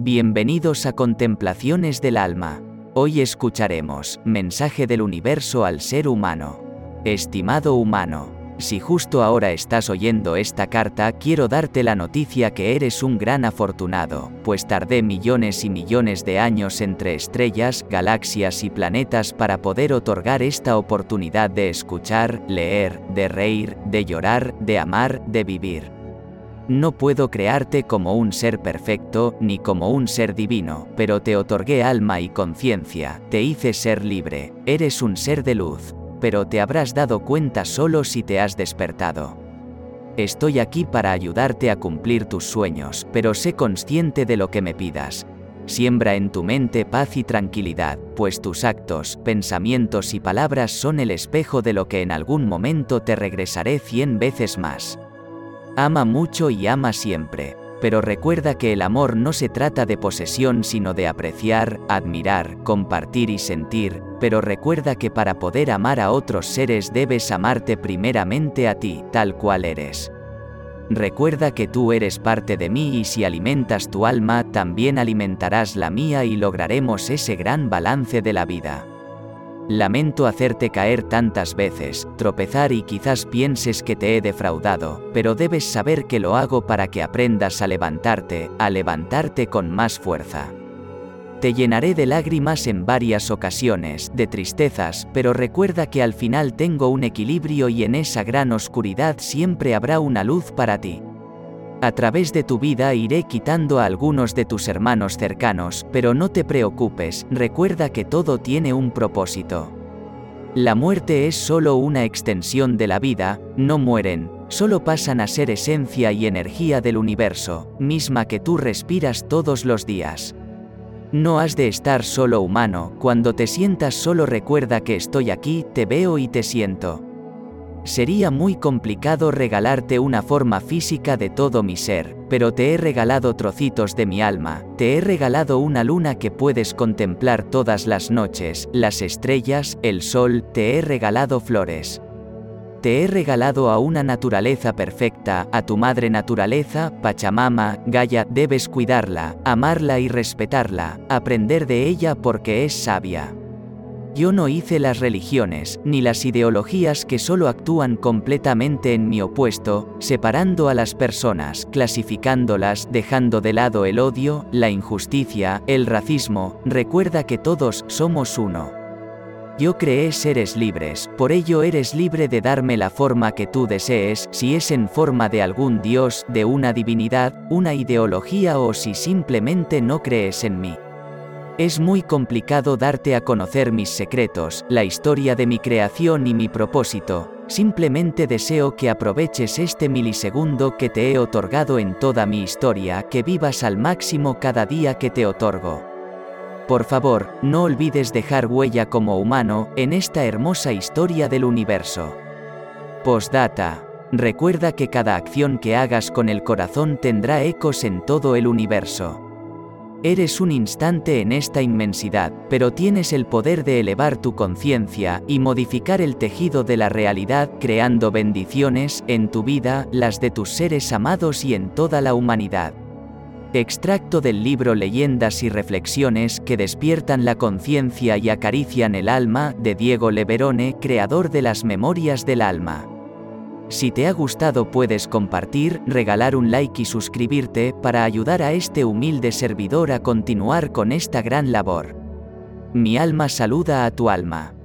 Bienvenidos a Contemplaciones del Alma. Hoy escucharemos Mensaje del Universo al Ser Humano. Estimado humano, si justo ahora estás oyendo esta carta, quiero darte la noticia que eres un gran afortunado, pues tardé millones y millones de años entre estrellas, galaxias y planetas para poder otorgar esta oportunidad de escuchar, leer, de reír, de llorar, de amar, de vivir. No puedo crearte como un ser perfecto, ni como un ser divino, pero te otorgué alma y conciencia, te hice ser libre, eres un ser de luz, pero te habrás dado cuenta solo si te has despertado. Estoy aquí para ayudarte a cumplir tus sueños, pero sé consciente de lo que me pidas. Siembra en tu mente paz y tranquilidad, pues tus actos, pensamientos y palabras son el espejo de lo que en algún momento te regresaré cien veces más. Ama mucho y ama siempre, pero recuerda que el amor no se trata de posesión sino de apreciar, admirar, compartir y sentir, pero recuerda que para poder amar a otros seres debes amarte primeramente a ti, tal cual eres. Recuerda que tú eres parte de mí y si alimentas tu alma, también alimentarás la mía y lograremos ese gran balance de la vida. Lamento hacerte caer tantas veces, tropezar y quizás pienses que te he defraudado, pero debes saber que lo hago para que aprendas a levantarte, a levantarte con más fuerza. Te llenaré de lágrimas en varias ocasiones, de tristezas, pero recuerda que al final tengo un equilibrio y en esa gran oscuridad siempre habrá una luz para ti. A través de tu vida iré quitando a algunos de tus hermanos cercanos, pero no te preocupes, recuerda que todo tiene un propósito. La muerte es solo una extensión de la vida, no mueren, solo pasan a ser esencia y energía del universo, misma que tú respiras todos los días. No has de estar solo humano, cuando te sientas solo recuerda que estoy aquí, te veo y te siento. Sería muy complicado regalarte una forma física de todo mi ser, pero te he regalado trocitos de mi alma, te he regalado una luna que puedes contemplar todas las noches, las estrellas, el sol, te he regalado flores. Te he regalado a una naturaleza perfecta, a tu madre naturaleza, Pachamama, Gaia, debes cuidarla, amarla y respetarla, aprender de ella porque es sabia. Yo no hice las religiones, ni las ideologías que solo actúan completamente en mi opuesto, separando a las personas, clasificándolas, dejando de lado el odio, la injusticia, el racismo, recuerda que todos somos uno. Yo creé seres libres, por ello eres libre de darme la forma que tú desees, si es en forma de algún dios, de una divinidad, una ideología o si simplemente no crees en mí. Es muy complicado darte a conocer mis secretos, la historia de mi creación y mi propósito, simplemente deseo que aproveches este milisegundo que te he otorgado en toda mi historia, que vivas al máximo cada día que te otorgo. Por favor, no olvides dejar huella como humano en esta hermosa historia del universo. Postdata. Recuerda que cada acción que hagas con el corazón tendrá ecos en todo el universo. Eres un instante en esta inmensidad, pero tienes el poder de elevar tu conciencia y modificar el tejido de la realidad creando bendiciones en tu vida, las de tus seres amados y en toda la humanidad. Extracto del libro Leyendas y Reflexiones que despiertan la conciencia y acarician el alma de Diego Leverone, creador de las Memorias del Alma. Si te ha gustado puedes compartir, regalar un like y suscribirte para ayudar a este humilde servidor a continuar con esta gran labor. Mi alma saluda a tu alma.